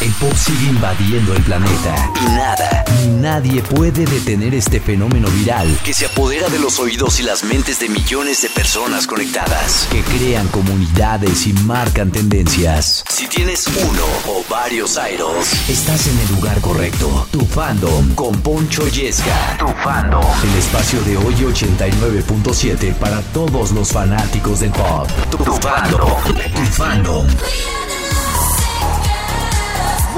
El pop sigue invadiendo el planeta y nada ni nadie puede detener este fenómeno viral que se apodera de los oídos y las mentes de millones de personas conectadas, que crean comunidades y marcan tendencias. Si tienes uno o varios idols, estás en el lugar correcto. Tu fandom con Poncho Yesca. Tu fandom. El espacio de hoy 89.7 para todos los fanáticos del pop. Tu, tu fandom. Tu fandom.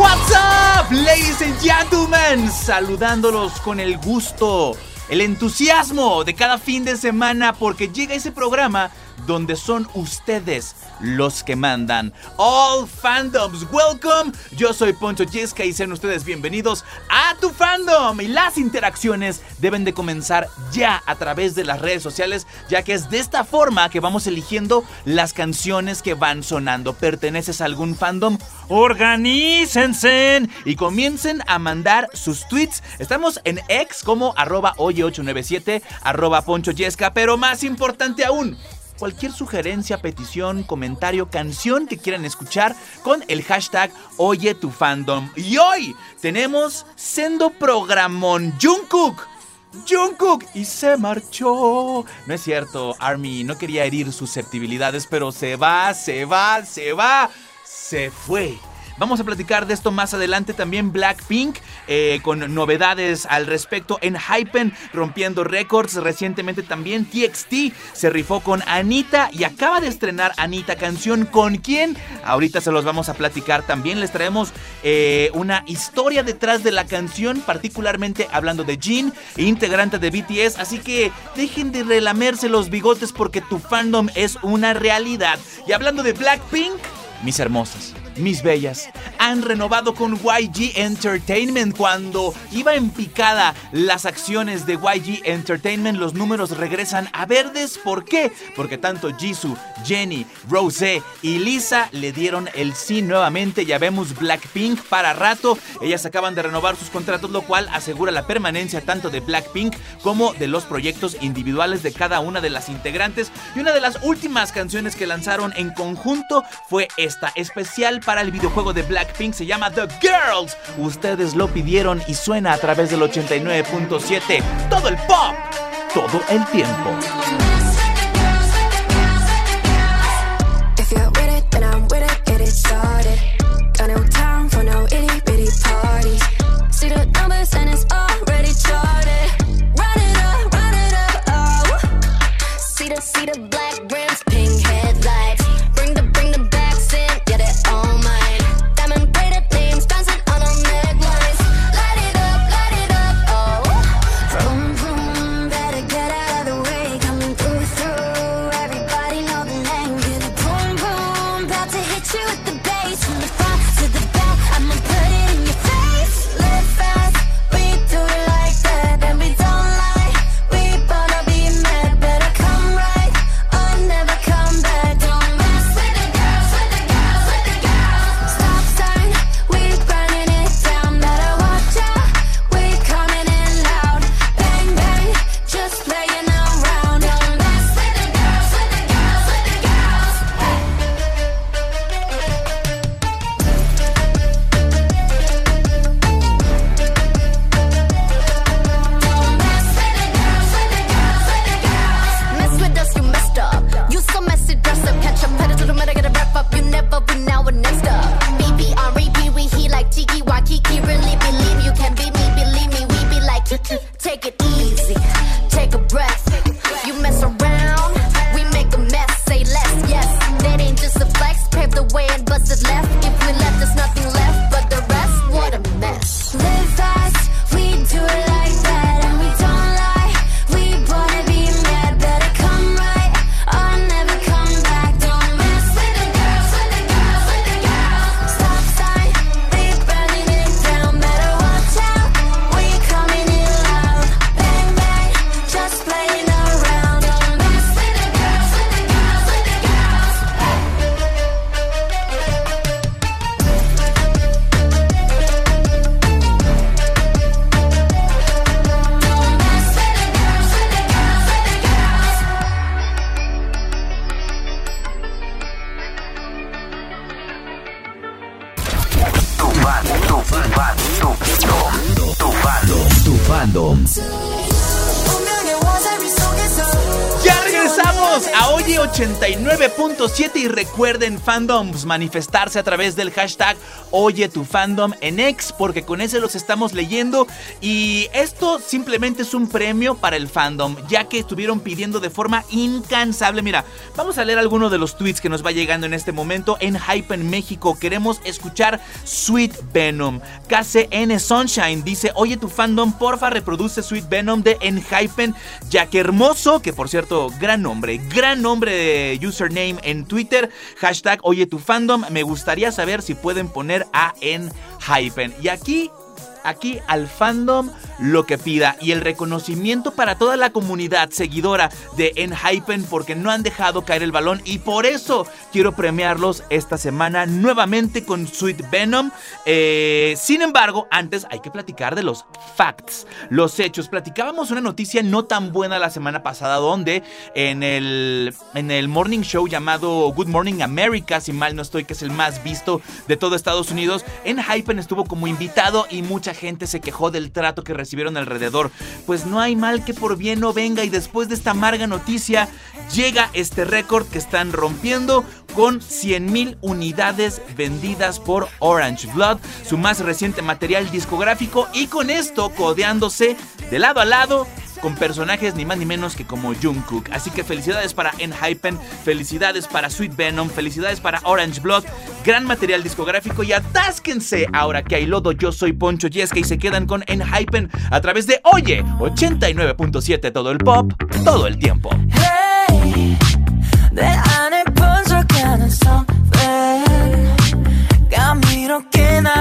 What's up, ladies and gentlemen? Saludándolos con el gusto, el entusiasmo de cada fin de semana porque llega ese programa donde son ustedes los que mandan. All fandoms, welcome. Yo soy Poncho Yesca y sean ustedes bienvenidos a tu fandom. Y las interacciones deben de comenzar ya a través de las redes sociales, ya que es de esta forma que vamos eligiendo las canciones que van sonando. ¿Perteneces a algún fandom? Organícense y comiencen a mandar sus tweets. Estamos en X como arroba oye897, arroba Poncho Yesca, pero más importante aún, cualquier sugerencia, petición, comentario, canción que quieran escuchar con el hashtag Oye tu fandom. Y hoy tenemos Sendo Programón Jungkook. Jungkook y se marchó. No es cierto, Army no quería herir susceptibilidades, pero se va, se va, se va, se fue. Vamos a platicar de esto más adelante. También Blackpink eh, con novedades al respecto en Hypen, rompiendo récords. Recientemente también TXT se rifó con Anita y acaba de estrenar Anita canción con quién. Ahorita se los vamos a platicar también. Les traemos eh, una historia detrás de la canción, particularmente hablando de Jin, integrante de BTS. Así que dejen de relamerse los bigotes porque tu fandom es una realidad. Y hablando de Blackpink, mis hermosas mis bellas, han renovado con YG Entertainment. Cuando iba en picada las acciones de YG Entertainment, los números regresan a verdes. ¿Por qué? Porque tanto Jisoo, Jenny, Rosé y Lisa le dieron el sí nuevamente. Ya vemos Blackpink para rato. Ellas acaban de renovar sus contratos, lo cual asegura la permanencia tanto de Blackpink como de los proyectos individuales de cada una de las integrantes. Y una de las últimas canciones que lanzaron en conjunto fue esta, especial para el videojuego de Blackpink se llama The Girls. Ustedes lo pidieron y suena a través del 89.7. Todo el pop, todo el tiempo. 89.7 y recuerden fandoms manifestarse a través del hashtag Oye tu fandom en X porque con ese los estamos leyendo y esto simplemente es un premio para el fandom ya que estuvieron pidiendo de forma incansable. Mira, vamos a leer alguno de los tweets que nos va llegando en este momento en Hype en México. Queremos escuchar Sweet Venom. KCN Sunshine dice, oye tu fandom, porfa reproduce Sweet Venom de Enhypen, ya que hermoso, que por cierto gran nombre, gran nombre de username en Twitter. Hashtag Oye tu fandom. Me gustaría saber si pueden poner a en Hypen. Y aquí aquí al fandom lo que pida y el reconocimiento para toda la comunidad seguidora de Enhypen porque no han dejado caer el balón y por eso quiero premiarlos esta semana nuevamente con Sweet Venom. Eh, sin embargo, antes hay que platicar de los facts, los hechos. Platicábamos una noticia no tan buena la semana pasada donde en el, en el morning show llamado Good Morning America, si mal no estoy, que es el más visto de todo Estados Unidos, Enhypen estuvo como invitado y mucha gente se quejó del trato que recibieron alrededor. Pues no hay mal que por bien no venga y después de esta amarga noticia llega este récord que están rompiendo con 100.000 unidades vendidas por Orange Blood, su más reciente material discográfico y con esto codeándose de lado a lado con personajes ni más ni menos que como Jungkook. Así que felicidades para Enhypen, felicidades para Sweet Venom, felicidades para Orange Blood, gran material discográfico y atásquense ahora que hay lodo. Yo soy Poncho Yesca y se quedan con Enhypen a través de Oye 89.7 todo el pop, todo el tiempo. 원해주네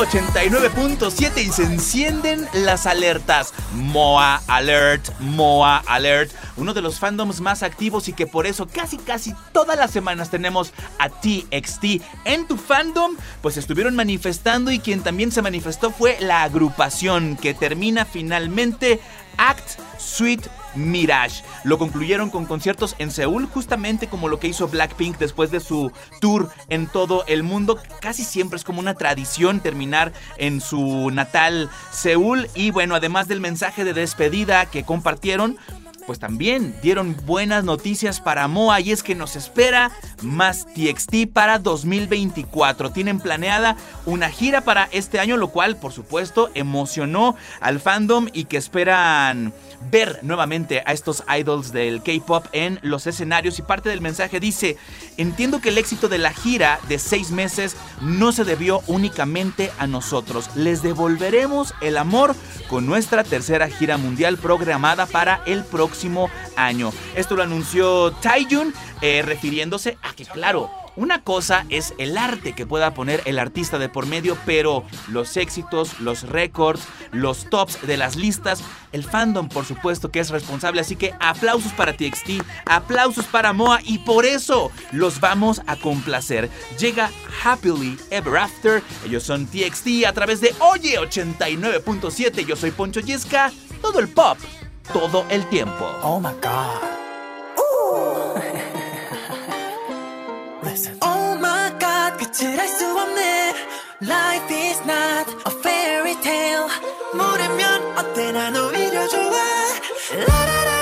89.7 y se encienden las alertas. Moa Alert, Moa Alert. Uno de los fandoms más activos y que por eso casi casi todas las semanas tenemos a TXT en tu fandom. Pues estuvieron manifestando y quien también se manifestó fue la agrupación que termina finalmente Act Sweet Mirage. Lo concluyeron con conciertos en Seúl, justamente como lo que hizo Blackpink después de su tour en todo el mundo. Casi siempre es como una tradición terminar en su natal Seúl. Y bueno, además del mensaje de despedida que compartieron, pues también dieron buenas noticias para Moa y es que nos espera más TXT para 2024. Tienen planeada una gira para este año, lo cual por supuesto emocionó al fandom y que esperan ver nuevamente a estos idols del K-Pop en los escenarios y parte del mensaje dice, entiendo que el éxito de la gira de seis meses no se debió únicamente a nosotros, les devolveremos el amor con nuestra tercera gira mundial programada para el próximo año. Esto lo anunció Taeyun eh, refiriéndose a que claro, una cosa es el arte que pueda poner el artista de por medio, pero los éxitos, los récords, los tops de las listas, el fandom por supuesto que es responsable, así que aplausos para TXT, aplausos para Moa y por eso los vamos a complacer. Llega Happily Ever After, ellos son TXT a través de Oye 89.7, yo soy Poncho Yesca, todo el pop, todo el tiempo. Oh my god. Listen. Oh my god, 끝을 알수 없네. Life is not a fairy tale. 모르면 어때 난 오히려 좋아. 라라라라라라,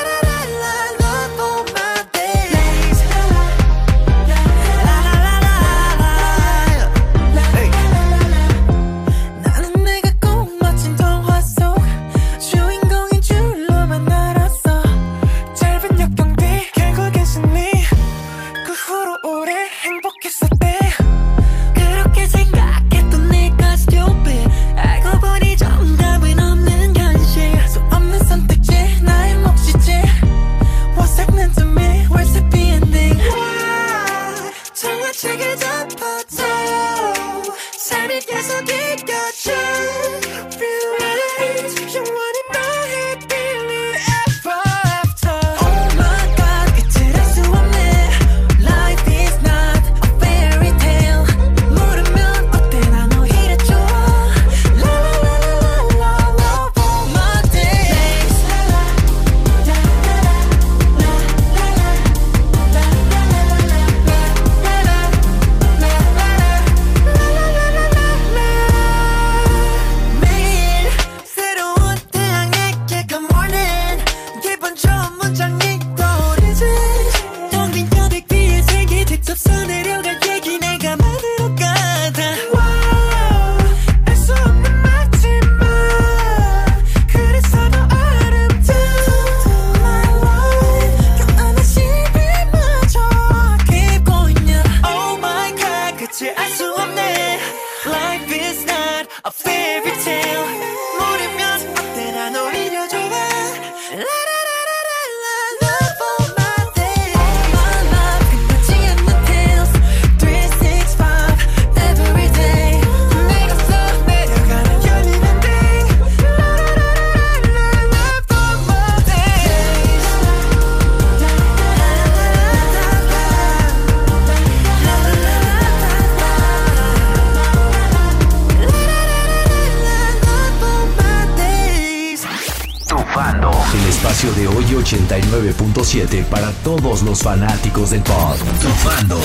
El espacio de hoy 89.7 para todos los fanáticos del pop. Tu.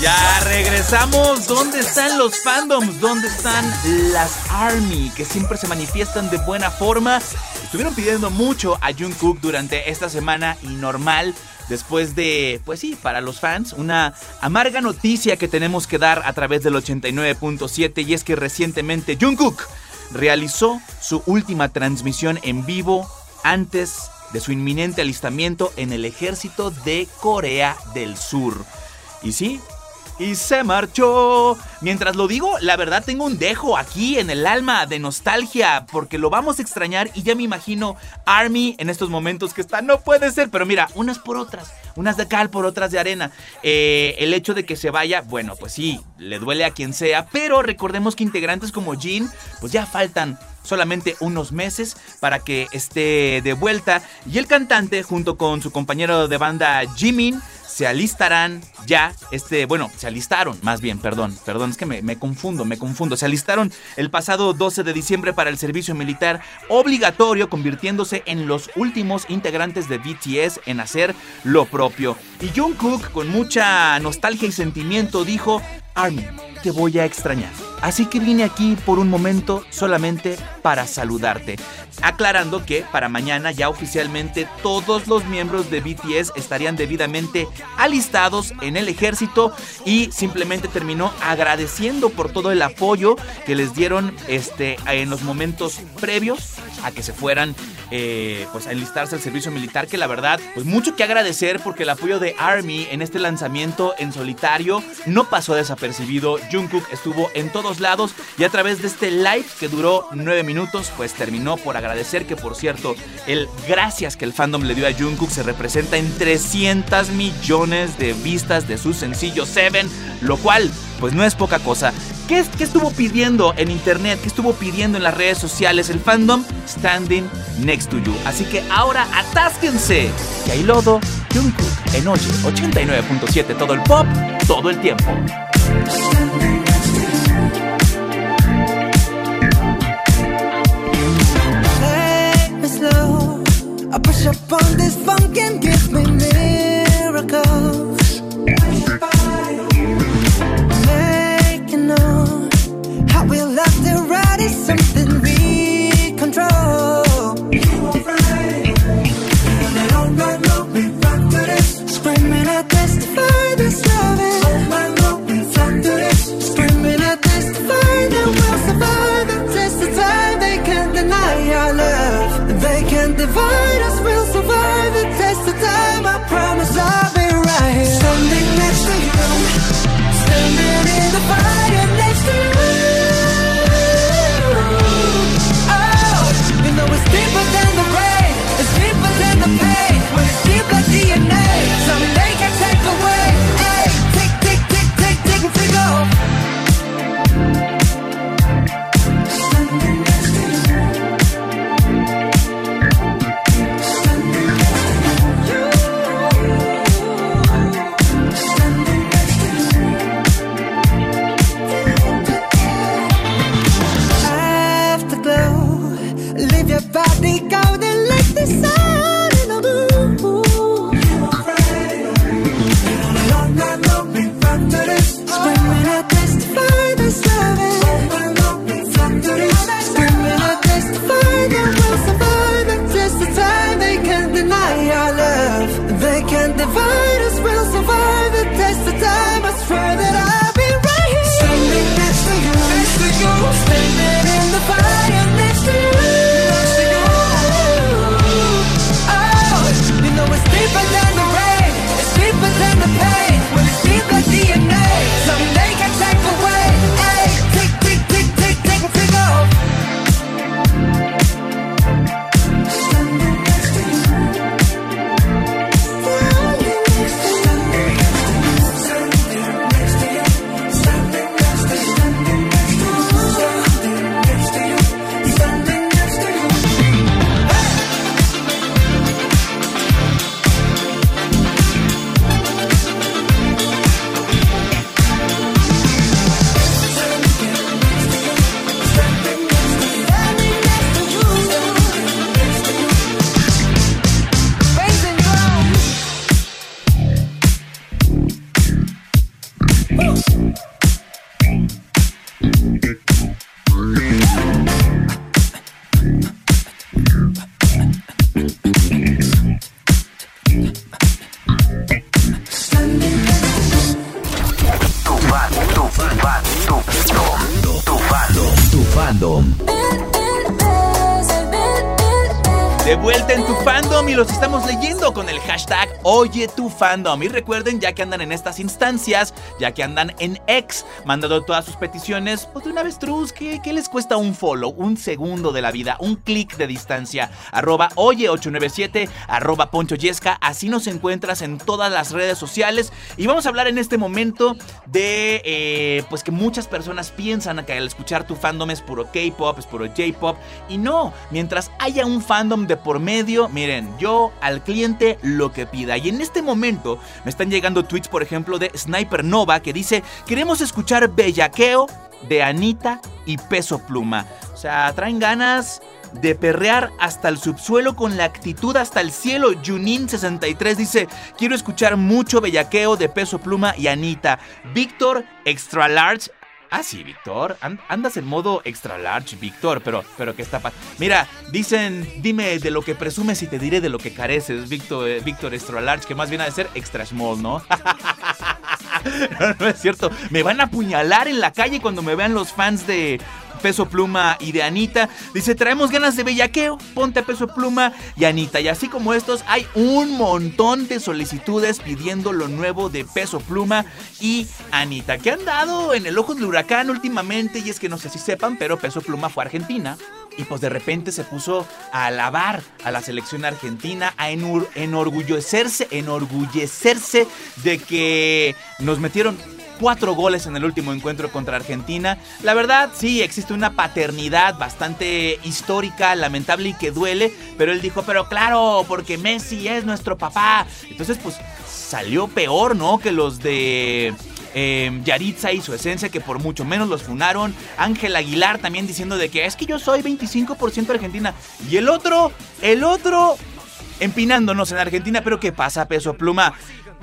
Ya regresamos. ¿Dónde están los fandoms? ¿Dónde están las ARMY que siempre se manifiestan de buena forma? Estuvieron pidiendo mucho a Jungkook durante esta semana y normal. Después de, pues sí, para los fans, una amarga noticia que tenemos que dar a través del 89.7 y es que recientemente Jungkook realizó su última transmisión en vivo antes de su inminente alistamiento en el ejército de Corea del Sur. Y sí, y se marchó. Mientras lo digo, la verdad tengo un dejo aquí en el alma de nostalgia porque lo vamos a extrañar y ya me imagino Army en estos momentos que está, no puede ser, pero mira, unas por otras, unas de cal por otras de arena. Eh, el hecho de que se vaya, bueno, pues sí, le duele a quien sea, pero recordemos que integrantes como Jin, pues ya faltan solamente unos meses para que esté de vuelta y el cantante junto con su compañero de banda Jimin se alistarán ya, este, bueno, se alistaron, más bien, perdón, perdón, es que me, me, confundo, me confundo, se alistaron el pasado 12 de diciembre para el servicio militar obligatorio, convirtiéndose en los últimos integrantes de BTS en hacer lo propio. Y Jungkook, con mucha nostalgia y sentimiento, dijo, Armin, te voy a extrañar. Así que vine aquí por un momento solamente para saludarte. Aclarando que para mañana ya oficialmente todos los miembros de BTS estarían debidamente alistados en el ejército y simplemente terminó agradeciendo por todo el apoyo que les dieron este, en los momentos previos a que se fueran eh, pues a enlistarse al servicio militar que la verdad pues mucho que agradecer porque el apoyo de ARMY en este lanzamiento en solitario no pasó desapercibido Jungkook estuvo en todos lados y a través de este live que duró nueve minutos pues terminó por agradecer que por cierto el gracias que el fandom le dio a Jungkook se representa en 300 millones de vistas de su sencillo Seven lo cual pues no es poca cosa ¿Qué, ¿Qué, estuvo pidiendo en internet? ¿Qué estuvo pidiendo en las redes sociales el fandom? Standing next to you. Así que ahora atásquense. Que hay lodo, Jungkook en Oye 89.7 todo el pop, todo el tiempo. upon this funk game. Tu De vuelta en tu fandom y los estamos leyendo con el hashtag Oye tu fandom. Y recuerden, ya que andan en estas instancias, ya que andan en X, mandando todas sus peticiones, pues de una vez, Truz, ¿qué, les cuesta un follow? Un segundo de la vida, un clic de distancia. Arroba Oye897, arroba Poncho Yesca. Así nos encuentras en todas las redes sociales. Y vamos a hablar en este momento de, eh, pues que muchas personas piensan que al escuchar tu fandom es puro K-pop, es puro J-pop. Y no, mientras haya un fandom de por medio, miren, yo al cliente lo que pida. Y en este momento me están llegando tweets, por ejemplo, de Sniper Nova que dice, queremos escuchar Bellaqueo de Anita y Peso Pluma. O sea, traen ganas de perrear hasta el subsuelo con la actitud hasta el cielo. Junin63 dice, quiero escuchar mucho bellaqueo de Peso Pluma y Anita. Víctor Extra Large Ah, sí, Víctor. An- andas en modo extra large, Víctor, pero, pero ¿qué está pasando? Mira, dicen, dime de lo que presumes y te diré de lo que careces, Víctor, eh, Víctor extra large, que más viene a ser extra small, ¿no? no, no es cierto. Me van a apuñalar en la calle cuando me vean los fans de Peso Pluma y de Anita. Dice, traemos ganas de bellaqueo, ponte Peso Pluma y Anita. Y así como estos, hay un montón de solicitudes pidiendo lo nuevo de Peso Pluma y Anita, que han dado en el ojo del huracán últimamente. Y es que no sé si sepan, pero Peso Pluma fue a Argentina. Y pues de repente se puso a alabar a la selección argentina, a enor- enorgullecerse, enorgullecerse de que nos metieron cuatro goles en el último encuentro contra Argentina. La verdad, sí, existe una paternidad bastante histórica, lamentable y que duele, pero él dijo, pero claro, porque Messi es nuestro papá. Entonces, pues salió peor, ¿no? Que los de... eh, Yaritza y su esencia que por mucho menos los funaron. Ángel Aguilar también diciendo de que es que yo soy 25% argentina. Y el otro, el otro empinándonos en Argentina. Pero ¿qué pasa, peso pluma?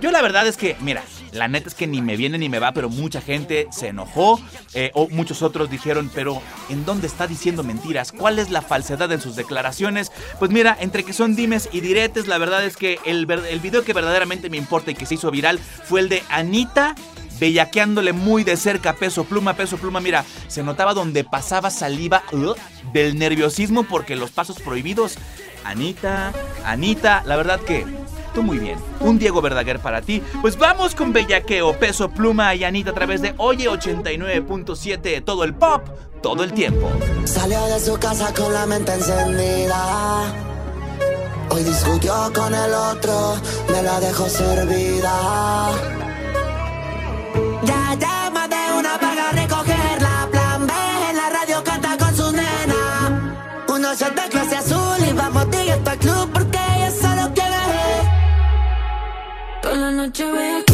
Yo la verdad es que, mira, la neta es que ni me viene ni me va, pero mucha gente se enojó. eh, o muchos otros dijeron, pero ¿en dónde está diciendo mentiras? ¿Cuál es la falsedad en sus declaraciones? Pues mira, entre que son dimes y diretes, la verdad es que el, el video que verdaderamente me importa y que se hizo viral fue el de Anita bellaqueándole muy de cerca Peso Pluma. Peso Pluma, mira, se notaba donde pasaba saliva uh, del nerviosismo porque los pasos prohibidos. Anita, Anita, la verdad que muy bien. Un Diego Verdaguer para ti. Pues vamos con bellaqueo, Peso Pluma y Anita a través de Oye 89.7, todo el pop, todo el tiempo. Salió de su casa con la mente encendida. Hoy discutió con el otro, me la dejó servida. Ya llama de una para recogerla. Plan B en la radio canta con su nena. Uno de clase azul noche it.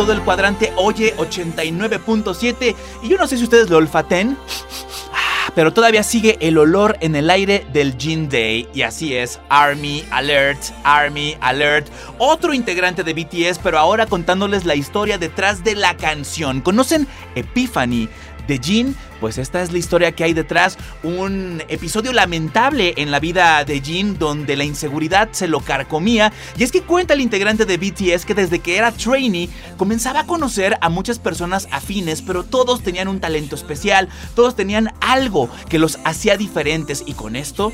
Todo el cuadrante Oye 89.7 y yo no sé si ustedes lo olfaten, ah, pero todavía sigue el olor en el aire del Gin Day y así es, Army Alert, Army Alert, otro integrante de BTS pero ahora contándoles la historia detrás de la canción. ¿Conocen Epiphany? de Jin, pues esta es la historia que hay detrás. Un episodio lamentable en la vida de Jin donde la inseguridad se lo carcomía. Y es que cuenta el integrante de BTS que desde que era trainee comenzaba a conocer a muchas personas afines, pero todos tenían un talento especial, todos tenían algo que los hacía diferentes y con esto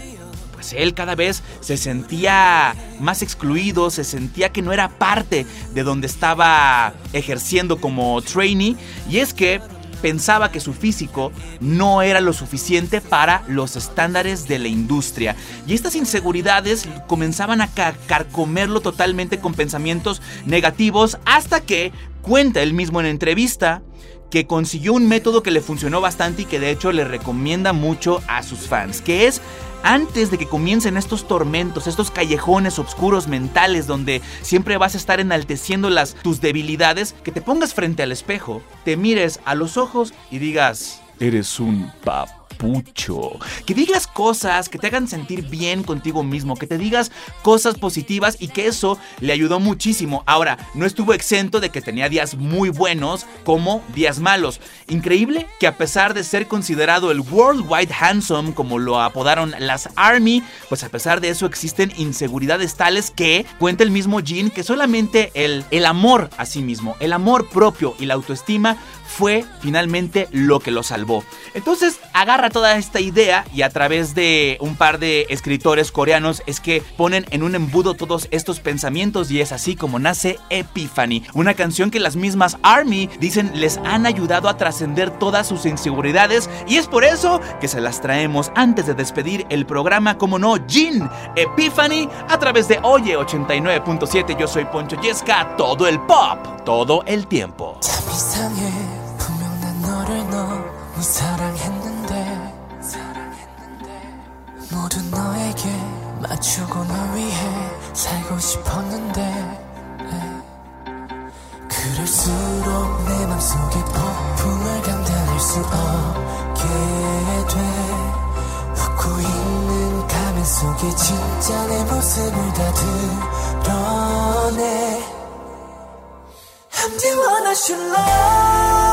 pues él cada vez se sentía más excluido, se sentía que no era parte de donde estaba ejerciendo como trainee. Y es que pensaba que su físico no era lo suficiente para los estándares de la industria. Y estas inseguridades comenzaban a carcomerlo totalmente con pensamientos negativos hasta que cuenta él mismo en entrevista que consiguió un método que le funcionó bastante y que de hecho le recomienda mucho a sus fans, que es antes de que comiencen estos tormentos, estos callejones oscuros mentales donde siempre vas a estar enalteciendo las tus debilidades, que te pongas frente al espejo, te mires a los ojos y digas, eres un pap pucho. Que digas cosas que te hagan sentir bien contigo mismo, que te digas cosas positivas y que eso le ayudó muchísimo. Ahora, no estuvo exento de que tenía días muy buenos como días malos. Increíble que a pesar de ser considerado el Worldwide Handsome, como lo apodaron las Army, pues a pesar de eso existen inseguridades tales que, cuenta el mismo Jean, que solamente el, el amor a sí mismo, el amor propio y la autoestima fue finalmente lo que lo salvó. Entonces agarra toda esta idea y a través de un par de escritores coreanos es que ponen en un embudo todos estos pensamientos y es así como nace Epiphany, una canción que las mismas Army dicen les han ayudado a trascender todas sus inseguridades y es por eso que se las traemos antes de despedir el programa, como no, Jin Epiphany a través de Oye 89.7. Yo soy Poncho Yesca, todo el pop, todo el tiempo. 모두 너에게 맞추고 널 위해 살고 싶었는데 네. 그럴수록 내 맘속에 폭풍을 감당할 수 없게 돼. 웃고 있는 가면 속에 진짜 내 모습을 다 드러내. I'm the one I should love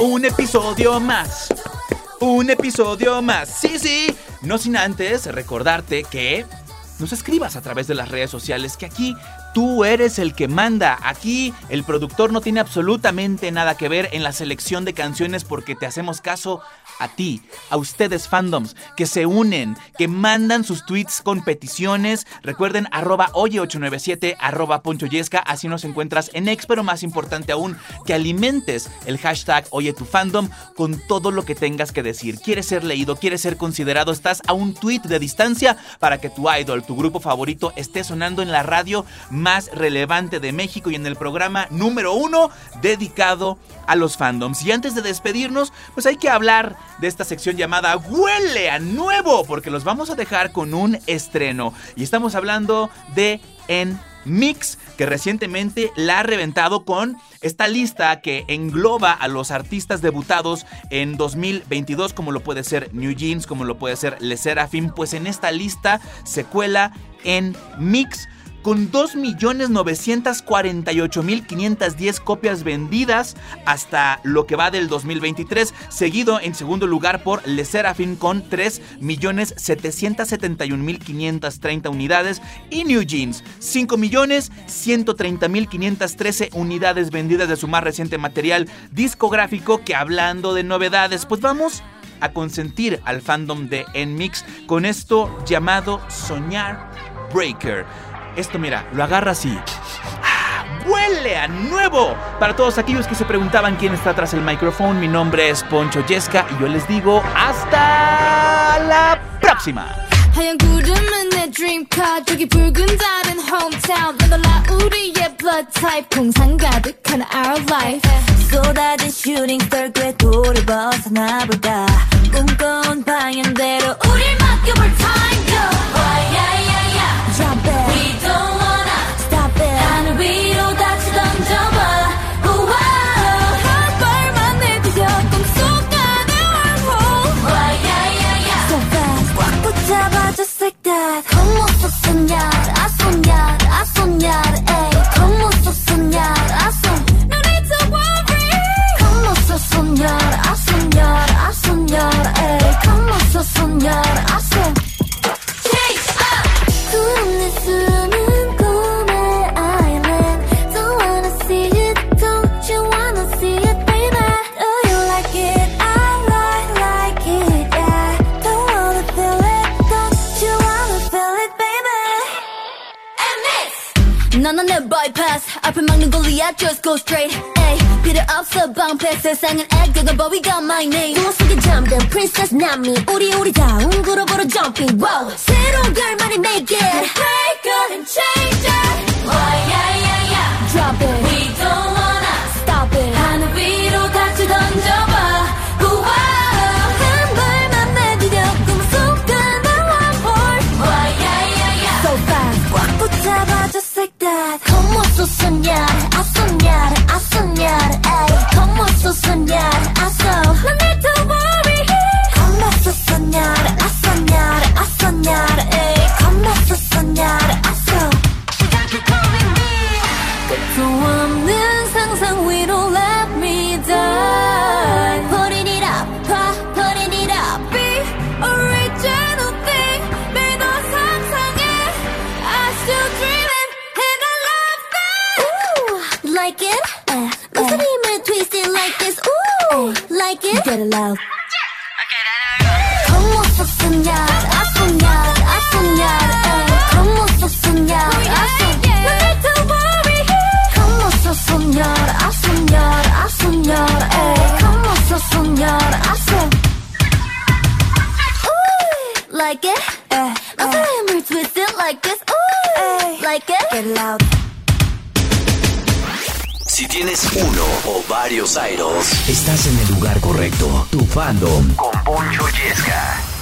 un episodio más. Un episodio más. Sí, sí. No sin antes recordarte que nos escribas a través de las redes sociales que aquí tú eres el que manda. Aquí el productor no tiene absolutamente nada que ver en la selección de canciones porque te hacemos caso a ti, a ustedes fandoms, que se unen, que mandan sus tweets con peticiones. Recuerden arroba oye897, arroba ponchoyesca, así nos encuentras en X, pero más importante aún, que alimentes el hashtag oye tu fandom con todo lo que tengas que decir. ¿Quieres ser leído? ¿Quieres ser considerado? Estás a un tweet de distancia para que tu idol, tu grupo favorito, esté sonando en la radio más relevante de México y en el programa número uno dedicado a los fandoms. Y antes de despedirnos, pues hay que hablar de esta sección llamada Huele a Nuevo, porque los vamos a dejar con un estreno. Y estamos hablando de En Mix, que recientemente la ha reventado con esta lista que engloba a los artistas debutados en 2022, como lo puede ser New Jeans, como lo puede ser Le Serafim, pues en esta lista se cuela En Mix con 2.948.510 copias vendidas hasta lo que va del 2023, seguido en segundo lugar por Le Serafin con 3.771.530 unidades y New Jeans 5.130.513 unidades vendidas de su más reciente material discográfico que hablando de novedades, pues vamos a consentir al fandom de Nmix con esto llamado Soñar Breaker. Esto, mira, lo agarra así. ¡Ah! ¡Huele a nuevo! Para todos aquellos que se preguntaban quién está tras el micrófono, mi nombre es Poncho Yesca y yo les digo hasta la próxima. 하얀 구름은 내 dreamcar 저기 붉은 달은 hometown 넌라 우리의 blood type 공상 가득한 our life 쏟아진 슈팅 스tar 꽤 돌을 벗어나볼까 꿈꿔온 방향대로 우릴 맡겨볼 time go 생각 방패 Como Airos, estás en el lugar correcto. Tu fandom con Poncho Yesca.